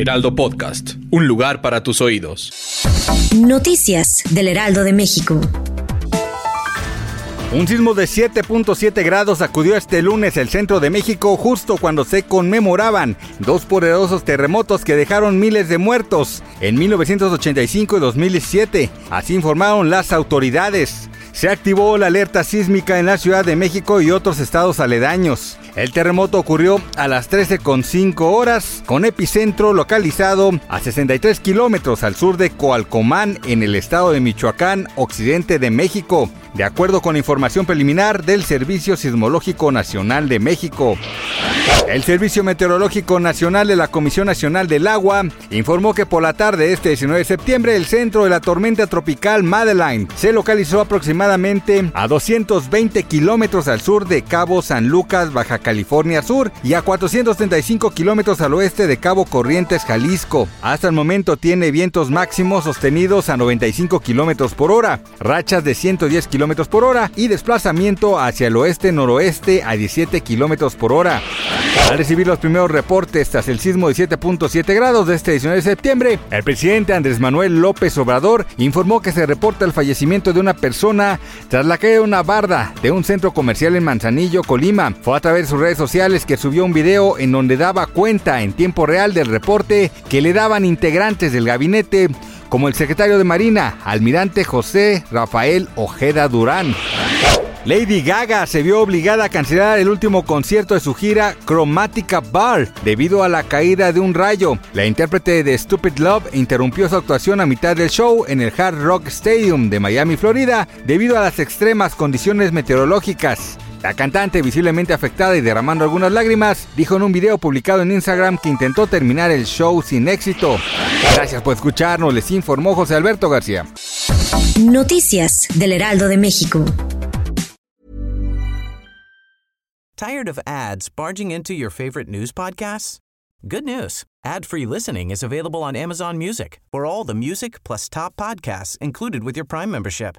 Heraldo Podcast, un lugar para tus oídos. Noticias del Heraldo de México. Un sismo de 7.7 grados sacudió este lunes el centro de México justo cuando se conmemoraban dos poderosos terremotos que dejaron miles de muertos en 1985 y 2017. Así informaron las autoridades. Se activó la alerta sísmica en la Ciudad de México y otros estados aledaños. El terremoto ocurrió a las 13.5 horas, con epicentro localizado a 63 kilómetros al sur de Coalcomán, en el estado de Michoacán, occidente de México, de acuerdo con información preliminar del Servicio Sismológico Nacional de México. El Servicio Meteorológico Nacional de la Comisión Nacional del Agua informó que por la tarde de este 19 de septiembre el centro de la tormenta tropical Madeline se localizó aproximadamente a 220 kilómetros al sur de Cabo San Lucas, Baja California Sur, y a 435 kilómetros al oeste de Cabo Corrientes, Jalisco. Hasta el momento tiene vientos máximos sostenidos a 95 kilómetros por hora, rachas de 110 kilómetros por hora y desplazamiento hacia el oeste-noroeste a 17 kilómetros por hora. Al recibir los primeros reportes tras el sismo de 7.7 grados de este 19 de septiembre, el presidente Andrés Manuel López Obrador informó que se reporta el fallecimiento de una persona tras la caída de una barda de un centro comercial en Manzanillo, Colima. Fue a través de sus redes sociales que subió un video en donde daba cuenta en tiempo real del reporte que le daban integrantes del gabinete como el secretario de Marina, almirante José Rafael Ojeda Durán. Lady Gaga se vio obligada a cancelar el último concierto de su gira Chromatica Bar debido a la caída de un rayo. La intérprete de Stupid Love interrumpió su actuación a mitad del show en el Hard Rock Stadium de Miami, Florida, debido a las extremas condiciones meteorológicas. La cantante, visiblemente afectada y derramando algunas lágrimas, dijo en un video publicado en Instagram que intentó terminar el show sin éxito. Gracias por escucharnos, les informó José Alberto García. Noticias del Heraldo de México. Tired of ads barging into your favorite news podcasts? Good news. Ad-free listening is available on Amazon Music for all the music plus top podcasts included with your Prime membership.